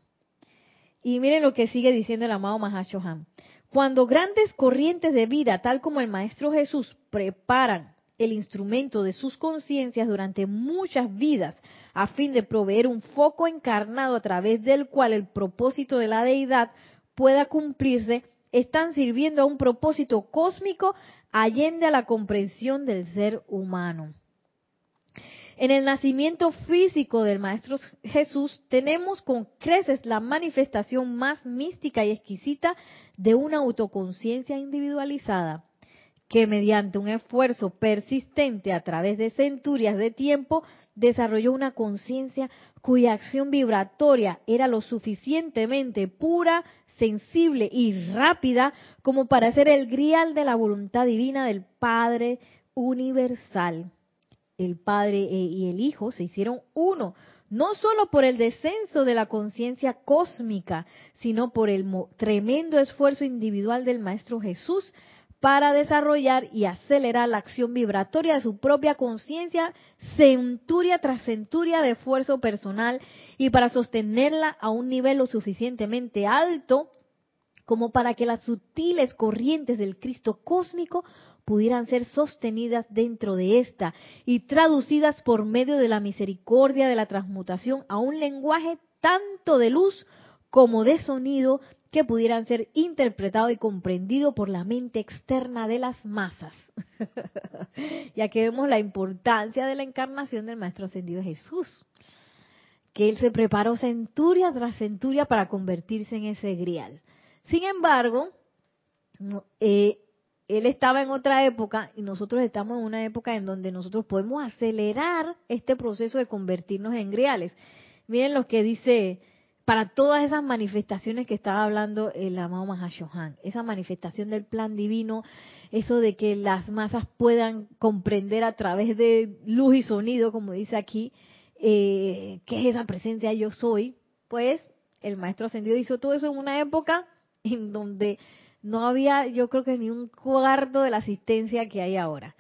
Y miren lo que sigue diciendo el amado Mahashohan. Cuando grandes corrientes de vida, tal como el Maestro Jesús, preparan el instrumento de sus conciencias durante muchas vidas a fin de proveer un foco encarnado a través del cual el propósito de la deidad pueda cumplirse, están sirviendo a un propósito cósmico allende a la comprensión del ser humano. En el nacimiento físico del Maestro Jesús tenemos con creces la manifestación más mística y exquisita de una autoconciencia individualizada, que mediante un esfuerzo persistente a través de centurias de tiempo desarrolló una conciencia cuya acción vibratoria era lo suficientemente pura, sensible y rápida como para ser el grial de la voluntad divina del Padre universal. El Padre e, y el Hijo se hicieron uno, no solo por el descenso de la conciencia cósmica, sino por el tremendo esfuerzo individual del Maestro Jesús para desarrollar y acelerar la acción vibratoria de su propia conciencia, centuria tras centuria de esfuerzo personal y para sostenerla a un nivel lo suficientemente alto como para que las sutiles corrientes del Cristo cósmico pudieran ser sostenidas dentro de esta y traducidas por medio de la misericordia de la transmutación a un lenguaje tanto de luz como de sonido que pudieran ser interpretado y comprendido por la mente externa de las masas. *laughs* ya que vemos la importancia de la encarnación del Maestro Ascendido Jesús, que él se preparó centuria tras centuria para convertirse en ese grial. Sin embargo, eh, él estaba en otra época y nosotros estamos en una época en donde nosotros podemos acelerar este proceso de convertirnos en griales. Miren lo que dice para todas esas manifestaciones que estaba hablando el amado Mahashohan, esa manifestación del plan divino, eso de que las masas puedan comprender a través de luz y sonido, como dice aquí, eh, qué es esa presencia yo soy, pues el maestro ascendido hizo todo eso en una época en donde no había, yo creo que ni un cuarto de la asistencia que hay ahora.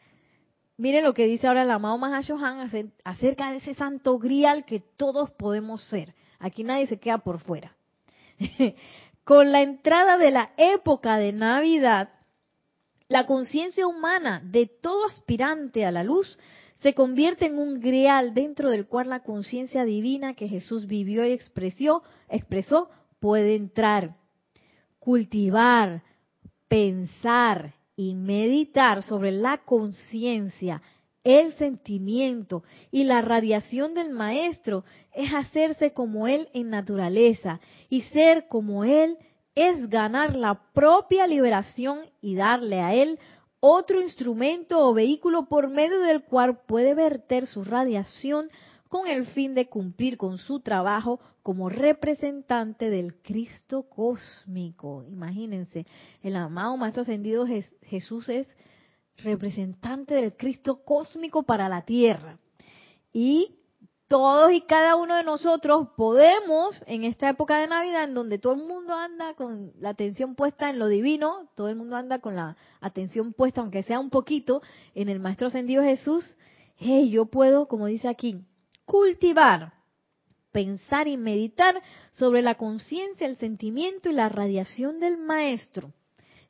Miren lo que dice ahora el amado Mahashohan acerca de ese santo grial que todos podemos ser. Aquí nadie se queda por fuera. *laughs* Con la entrada de la época de Navidad, la conciencia humana de todo aspirante a la luz se convierte en un grial dentro del cual la conciencia divina que Jesús vivió y expresó, expresó puede entrar, cultivar, pensar y meditar sobre la conciencia, el sentimiento y la radiación del maestro es hacerse como él en naturaleza y ser como él es ganar la propia liberación y darle a él otro instrumento o vehículo por medio del cual puede verter su radiación con el fin de cumplir con su trabajo como representante del Cristo cósmico. Imagínense, el amado Maestro Ascendido Jesús es representante del Cristo cósmico para la tierra. Y todos y cada uno de nosotros podemos, en esta época de Navidad, en donde todo el mundo anda con la atención puesta en lo divino, todo el mundo anda con la atención puesta, aunque sea un poquito, en el Maestro Ascendido Jesús, yo puedo, como dice aquí, cultivar, pensar y meditar sobre la conciencia, el sentimiento y la radiación del maestro.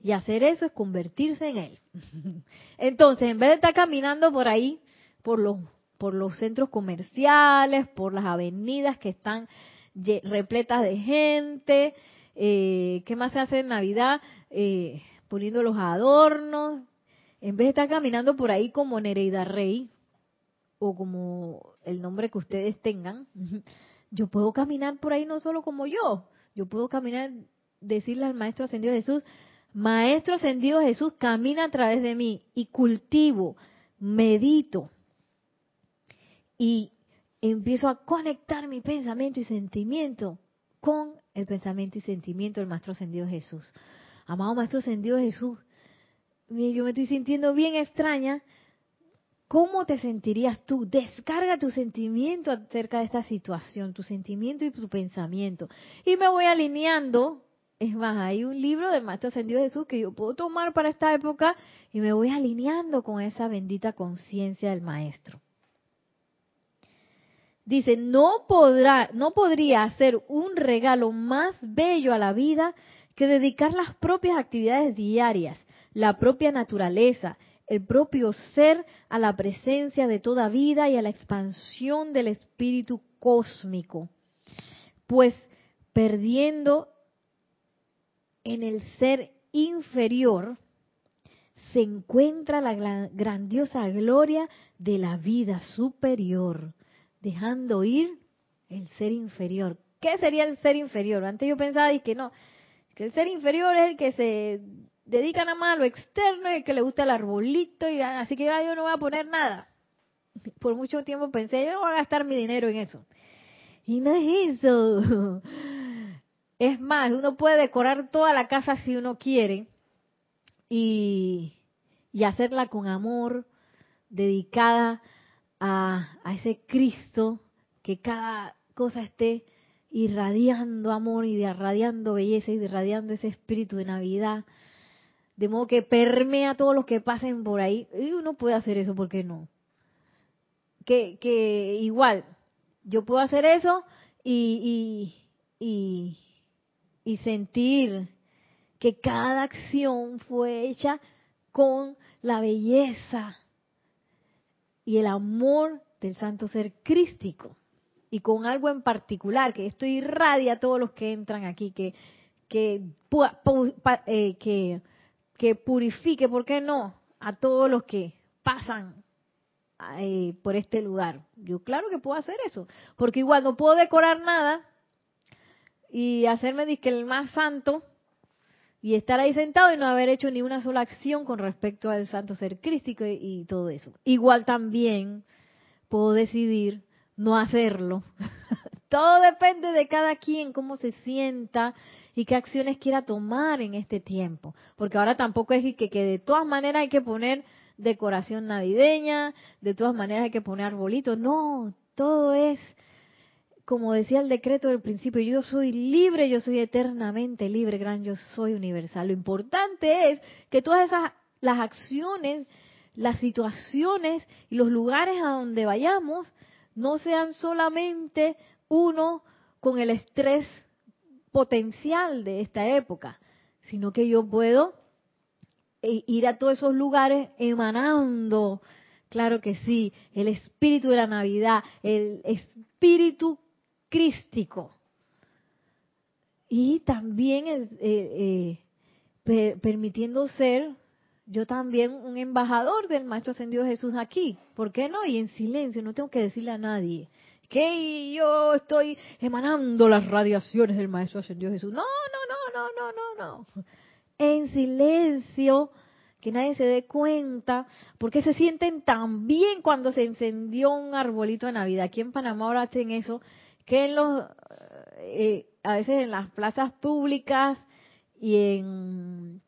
Y hacer eso es convertirse en él. *laughs* Entonces, en vez de estar caminando por ahí, por los, por los centros comerciales, por las avenidas que están repletas de gente, eh, ¿qué más se hace en Navidad? Eh, poniendo los adornos, en vez de estar caminando por ahí como Nereida Rey, o como el nombre que ustedes tengan, *laughs* yo puedo caminar por ahí no solo como yo, yo puedo caminar, decirle al Maestro Ascendido Jesús, Maestro Ascendido Jesús, camina a través de mí y cultivo, medito y empiezo a conectar mi pensamiento y sentimiento con el pensamiento y sentimiento del Maestro Ascendido Jesús. Amado Maestro Ascendido Jesús, yo me estoy sintiendo bien extraña. ¿Cómo te sentirías tú? Descarga tu sentimiento acerca de esta situación, tu sentimiento y tu pensamiento. Y me voy alineando. Es más, hay un libro del Maestro Ascendido Jesús que yo puedo tomar para esta época y me voy alineando con esa bendita conciencia del Maestro. Dice, no podrá, no podría hacer un regalo más bello a la vida que dedicar las propias actividades diarias, la propia naturaleza, el propio ser a la presencia de toda vida y a la expansión del espíritu cósmico. Pues perdiendo en el ser inferior se encuentra la grandiosa gloria de la vida superior dejando ir el ser inferior. ¿Qué sería el ser inferior? Antes yo pensaba y que no, que el ser inferior es el que se dedica nada más a lo externo, el que le gusta el arbolito, y así que yo no voy a poner nada. Por mucho tiempo pensé, yo no voy a gastar mi dinero en eso. Y no es eso. Es más, uno puede decorar toda la casa si uno quiere y, y hacerla con amor, dedicada a, ese Cristo, que cada cosa esté irradiando amor y irradiando belleza y irradiando ese espíritu de Navidad, de modo que permea a todos los que pasen por ahí. Y uno puede hacer eso, ¿por qué no? Que, que igual, yo puedo hacer eso y, y, y sentir que cada acción fue hecha con la belleza y el amor del santo ser crístico. Y con algo en particular que esto irradia a todos los que entran aquí que que eh, que, que purifique por qué no a todos los que pasan eh, por este lugar. Yo claro que puedo hacer eso porque igual no puedo decorar nada y hacerme que el más santo y estar ahí sentado y no haber hecho ni una sola acción con respecto al santo ser crístico y, todo eso. Igual también puedo decidir no hacerlo. *laughs* todo depende de cada quien, cómo se sienta y qué acciones quiera tomar en este tiempo. Porque ahora tampoco es que, que de todas maneras hay que poner decoración navideña, de todas maneras hay que poner arbolitos. No, todo es como decía el decreto del principio, yo soy libre, yo soy eternamente libre, gran yo soy universal. Lo importante es que todas esas, las acciones, las situaciones y los lugares a donde vayamos no sean solamente uno con el estrés potencial de esta época, sino que yo puedo eh, ir a todos esos lugares emanando, claro que sí, el espíritu de la Navidad, el espíritu crístico. Y también eh, eh, permitiendo ser yo también un embajador del Maestro Ascendido Jesús aquí. ¿Por qué no? Y en silencio, no tengo que decirle a nadie que yo estoy emanando las radiaciones del Maestro Ascendido Jesús. No, no, no, no, no, no, no. En silencio, que nadie se dé cuenta, porque se sienten tan bien cuando se encendió un arbolito de Navidad. Aquí en Panamá ahora hacen eso que en los, eh, a veces en las plazas públicas y en,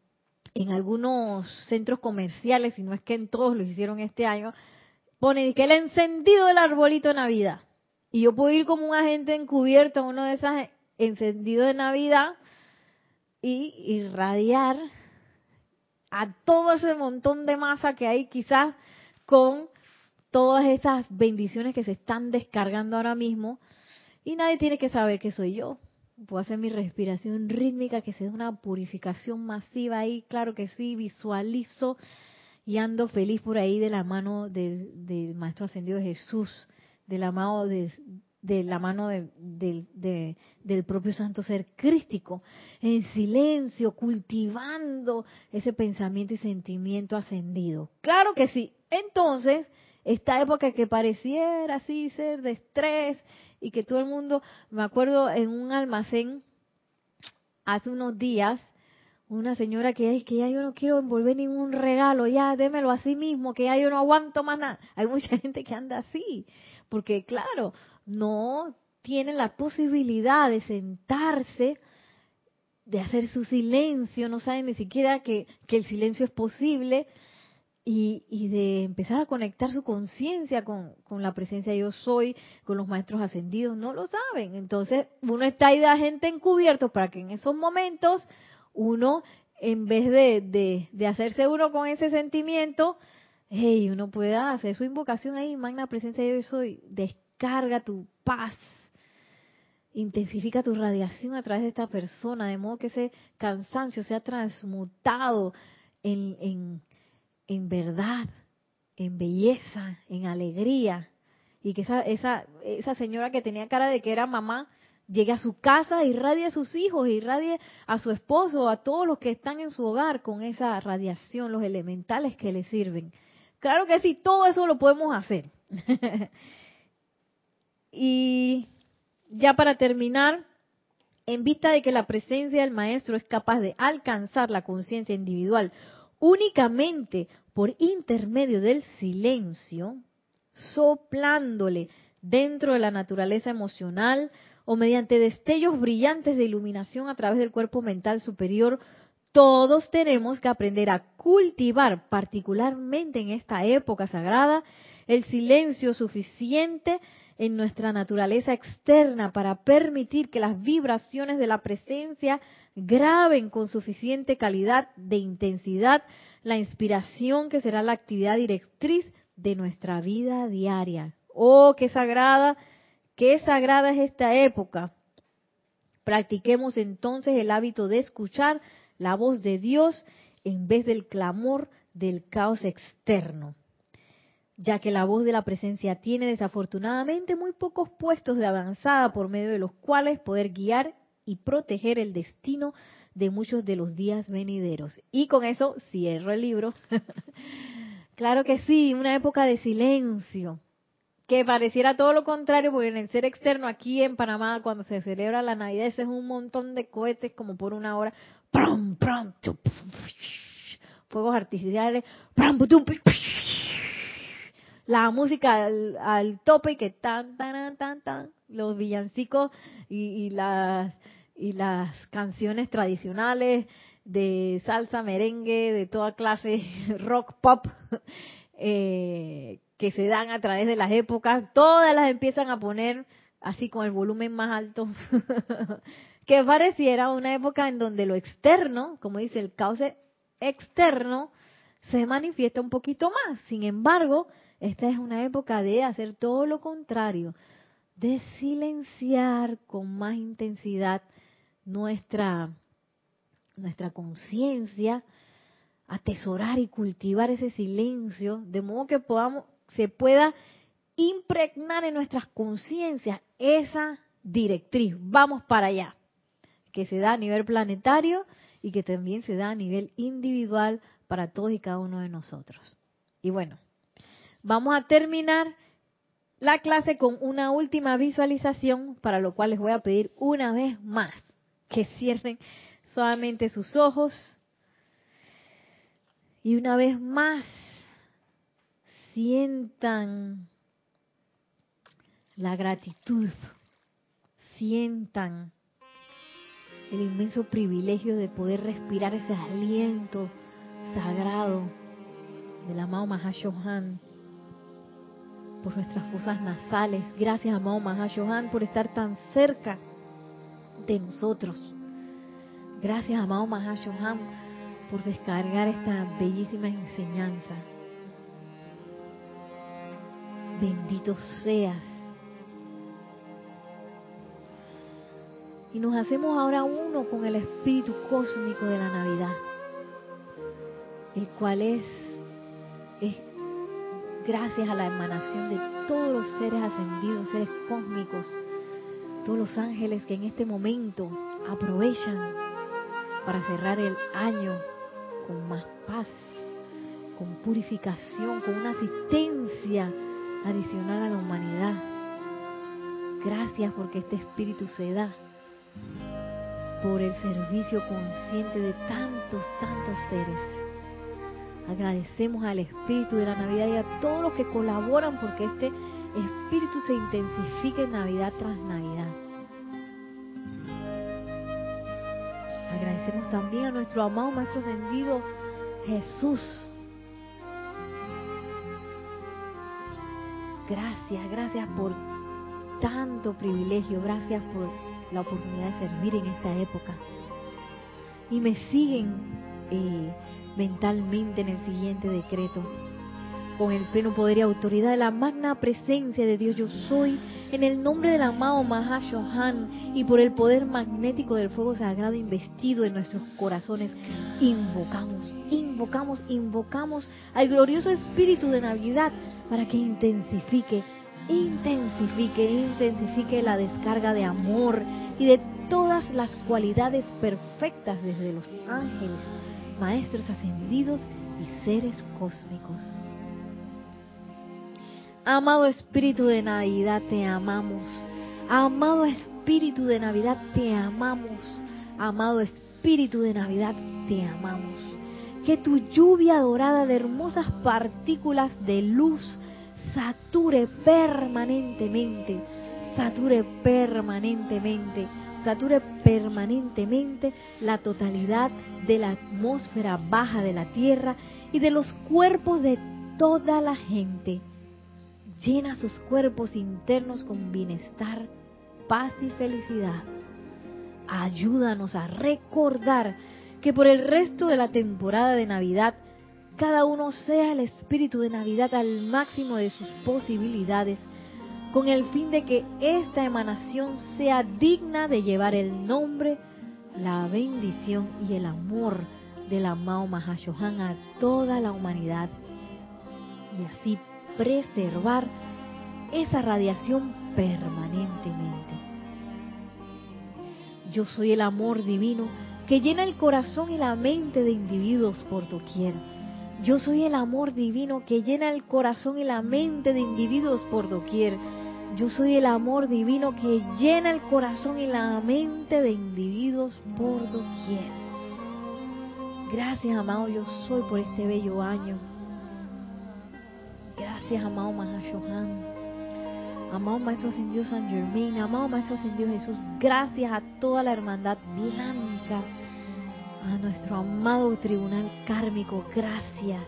en algunos centros comerciales, si no es que en todos lo hicieron este año, ponen que el encendido del arbolito de Navidad. Y yo puedo ir como un agente encubierto a uno de esos encendidos de Navidad y irradiar a todo ese montón de masa que hay quizás con todas esas bendiciones que se están descargando ahora mismo y nadie tiene que saber que soy yo. Puedo hacer mi respiración rítmica, que sea una purificación masiva ahí, claro que sí, visualizo y ando feliz por ahí de la mano del, Maestro Ascendido Jesús, del amado de, de la mano del propio santo ser crístico, en silencio, cultivando ese pensamiento y sentimiento ascendido. Claro que sí. Entonces, esta época que pareciera así ser de estrés y que todo el mundo, me acuerdo en un almacén hace unos días, una señora que es que ya yo no quiero envolver ningún regalo, ya démelo así mismo, que ya yo no aguanto más nada. Hay mucha *laughs* gente que anda así, porque claro, no tienen la posibilidad de sentarse, de hacer su silencio, no saben ni siquiera que, que el silencio es posible y, y de empezar a conectar su conciencia con, con, la presencia yo soy, con los maestros ascendidos, no lo saben. Entonces uno está ahí de gente encubierto para que en esos momentos uno, en vez de, de, hacerse uno con ese sentimiento, hey, uno pueda hacer su invocación ahí, magna presencia de yo soy, descarga tu paz, intensifica tu radiación a través de esta persona, de modo que ese cansancio sea transmutado en, en verdad, en belleza, en alegría, y que esa, esa, esa señora que tenía cara de que era mamá, llegue a su casa, irradie a sus hijos, irradie a su esposo, a todos los que están en su hogar con esa radiación, los elementales que le sirven. Claro que sí, todo eso lo podemos hacer. *laughs* y ya para terminar, en vista de que la presencia del maestro es capaz de alcanzar la conciencia individual únicamente por intermedio del silencio, soplándole dentro de la naturaleza emocional o mediante destellos brillantes de iluminación a través del cuerpo mental superior, todos tenemos que aprender a cultivar, particularmente en esta época sagrada, el silencio suficiente en nuestra naturaleza externa para permitir que las vibraciones de la presencia graben con suficiente calidad de intensidad la inspiración que será la actividad directriz de nuestra vida diaria. Oh, qué sagrada Qué sagrada es esta época. Practiquemos entonces el hábito de escuchar la voz de Dios en vez del clamor del caos externo, ya que la voz de la presencia tiene desafortunadamente muy pocos puestos de avanzada por medio de los cuales poder guiar y proteger el destino de muchos de los días venideros. Y con eso cierro el libro. claro que sí, una época de silencio, que pareciera todo lo contrario, porque en el ser externo, aquí en Panamá, cuando se celebra la Navidad, ese es un montón de cohetes como por una hora, ¡prum, prum, fuegos artificiales, la música al, tope y que tan, tan, tan, tan, los villancicos y, las, y las canciones tradicionales de salsa, merengue, de toda clase, *laughs* rock, pop, *laughs* eh, que se dan a través de las épocas, todas las empiezan a poner así con el volumen más alto, *laughs* que pareciera una época en donde lo externo, como dice el cauce externo, se manifiesta un poquito más. Sin embargo, esta es una época de hacer todo lo contrario, de silenciar con más intensidad nuestra, nuestra conciencia, atesorar y cultivar ese silencio, de modo que podamos se pueda impregnar en nuestras conciencias esa directriz. Vamos para allá, que se da a nivel planetario y que también se da a nivel individual para todos y cada uno de nosotros. Y bueno, vamos a terminar la clase con una última visualización, para lo cual les voy a pedir una vez más que cierren suavemente sus ojos. Y una vez más sientan la gratitud, sientan el inmenso privilegio de poder respirar ese aliento sagrado del amado Mahashohan por nuestras fosas nasales. Gracias, amado Mahashohan, por estar tan cerca de nosotros. Gracias, amado Mahashohan, por descargar esta bellísima enseñanza bendito seas. Y nos hacemos ahora uno con el espíritu cósmico de la Navidad, el cual es, es gracias a la emanación de todos los seres ascendidos, seres cósmicos, todos los ángeles que en este momento aprovechan para cerrar el año con más paz, con purificación, con una asistencia adicional a la humanidad. Gracias porque este espíritu se da por el servicio consciente de tantos, tantos seres. Agradecemos al espíritu de la Navidad y a todos los que colaboran porque este espíritu se intensifique Navidad tras Navidad. Agradecemos también a nuestro amado Maestro Ascendido Jesús. Gracias, gracias por tanto privilegio, gracias por la oportunidad de servir en esta época. Y me siguen mentalmente en el siguiente decreto. Con el pleno poder y autoridad de la magna presencia de Dios yo soy, en el nombre del amado Mahashohan y por el poder magnético del fuego sagrado investido en nuestros corazones, invocamos, invocamos, invocamos al glorioso espíritu de Navidad para que intensifique intensifique, intensifique la descarga de amor y de todas las cualidades perfectas desde los ángeles, maestros ascendidos y seres cósmicos. Amado Espíritu de Navidad, te amamos. Amado Espíritu de Navidad, te amamos. Amado Espíritu de Navidad, te amamos. Que tu lluvia dorada de hermosas partículas de luz sature permanentemente, sature permanentemente, sature permanentemente la totalidad de la atmósfera baja de la Tierra y de los cuerpos de toda la gente. Llena sus cuerpos internos con bienestar, paz y felicidad. Ayúdanos a recordar que por el resto de la temporada de Navidad cada uno sea el espíritu de Navidad al máximo de sus posibilidades, con el fin de que esta emanación sea digna de llevar el nombre, la bendición y el amor del amado Mahashohan a toda la humanidad y así preservar esa radiación permanentemente. Yo soy el amor divino que llena el corazón y la mente de individuos por doquier yo soy el amor divino que llena el corazón y la mente de individuos por doquier. Yo soy el amor divino que llena el corazón y la mente de individuos por doquier. Gracias, amado, yo soy por este bello año. Gracias, amado Mahashohan. Amado Maestro Ascendido San Germain, amado Maestro Ascendido Jesús, gracias a toda la hermandad blanca a nuestro amado tribunal kármico, gracias.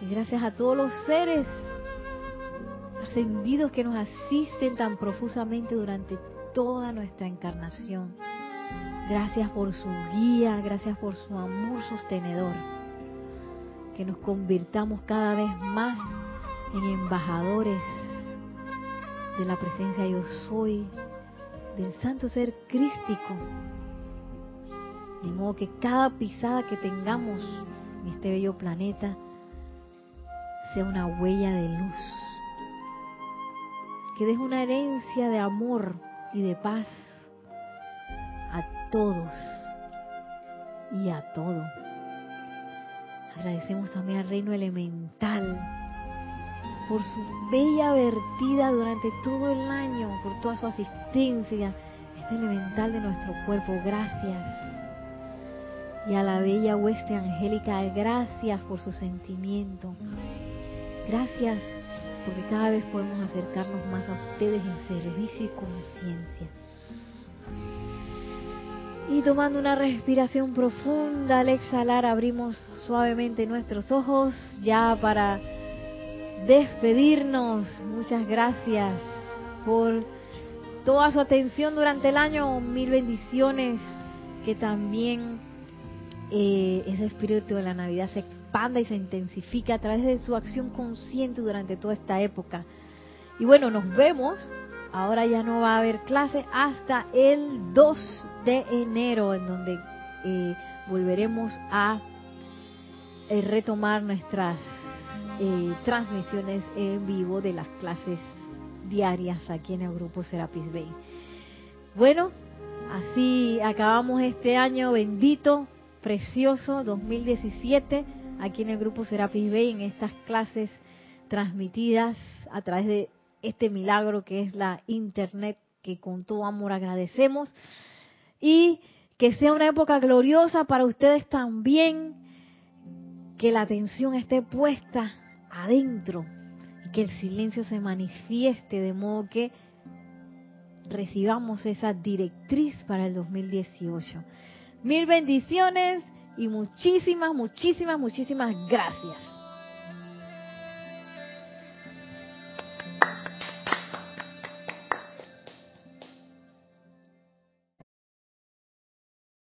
Y gracias a todos los seres ascendidos que nos asisten tan profusamente durante toda nuestra encarnación. Gracias por su guía, gracias por su amor sostenedor. Que nos convirtamos cada vez más en embajadores de la presencia yo soy, del santo ser crístico de modo que cada pisada que tengamos en este bello planeta sea una huella de luz. Que deje una herencia de amor y de paz a todos y a todo. Agradecemos también al reino elemental por su bella vertida durante todo el año, por toda su asistencia, este elemental de nuestro cuerpo. Gracias y a la bella hueste angélica, gracias por su sentimiento. Gracias porque cada vez podemos acercarnos más a ustedes en servicio y conciencia. Y tomando una respiración profunda al exhalar abrimos suavemente nuestros ojos ya para despedirnos. Muchas gracias por toda su atención durante el año. Mil bendiciones que también eh, ese espíritu de la Navidad se expanda y se intensifica a través de su acción consciente durante toda esta época. Y bueno, nos vemos. Ahora ya no va a haber clase hasta el 2 de enero, en donde eh, volveremos a eh, retomar nuestras eh, transmisiones en vivo de las clases diarias aquí en el grupo Serapis Bay. Bueno, así acabamos este año bendito, precioso 2017 aquí en el grupo Serapis Bay en estas clases transmitidas a través de este milagro que es la internet que con todo amor agradecemos y que sea una época gloriosa para ustedes también, que la atención esté puesta adentro y que el silencio se manifieste de modo que recibamos esa directriz para el 2018. Mil bendiciones y muchísimas, muchísimas, muchísimas gracias.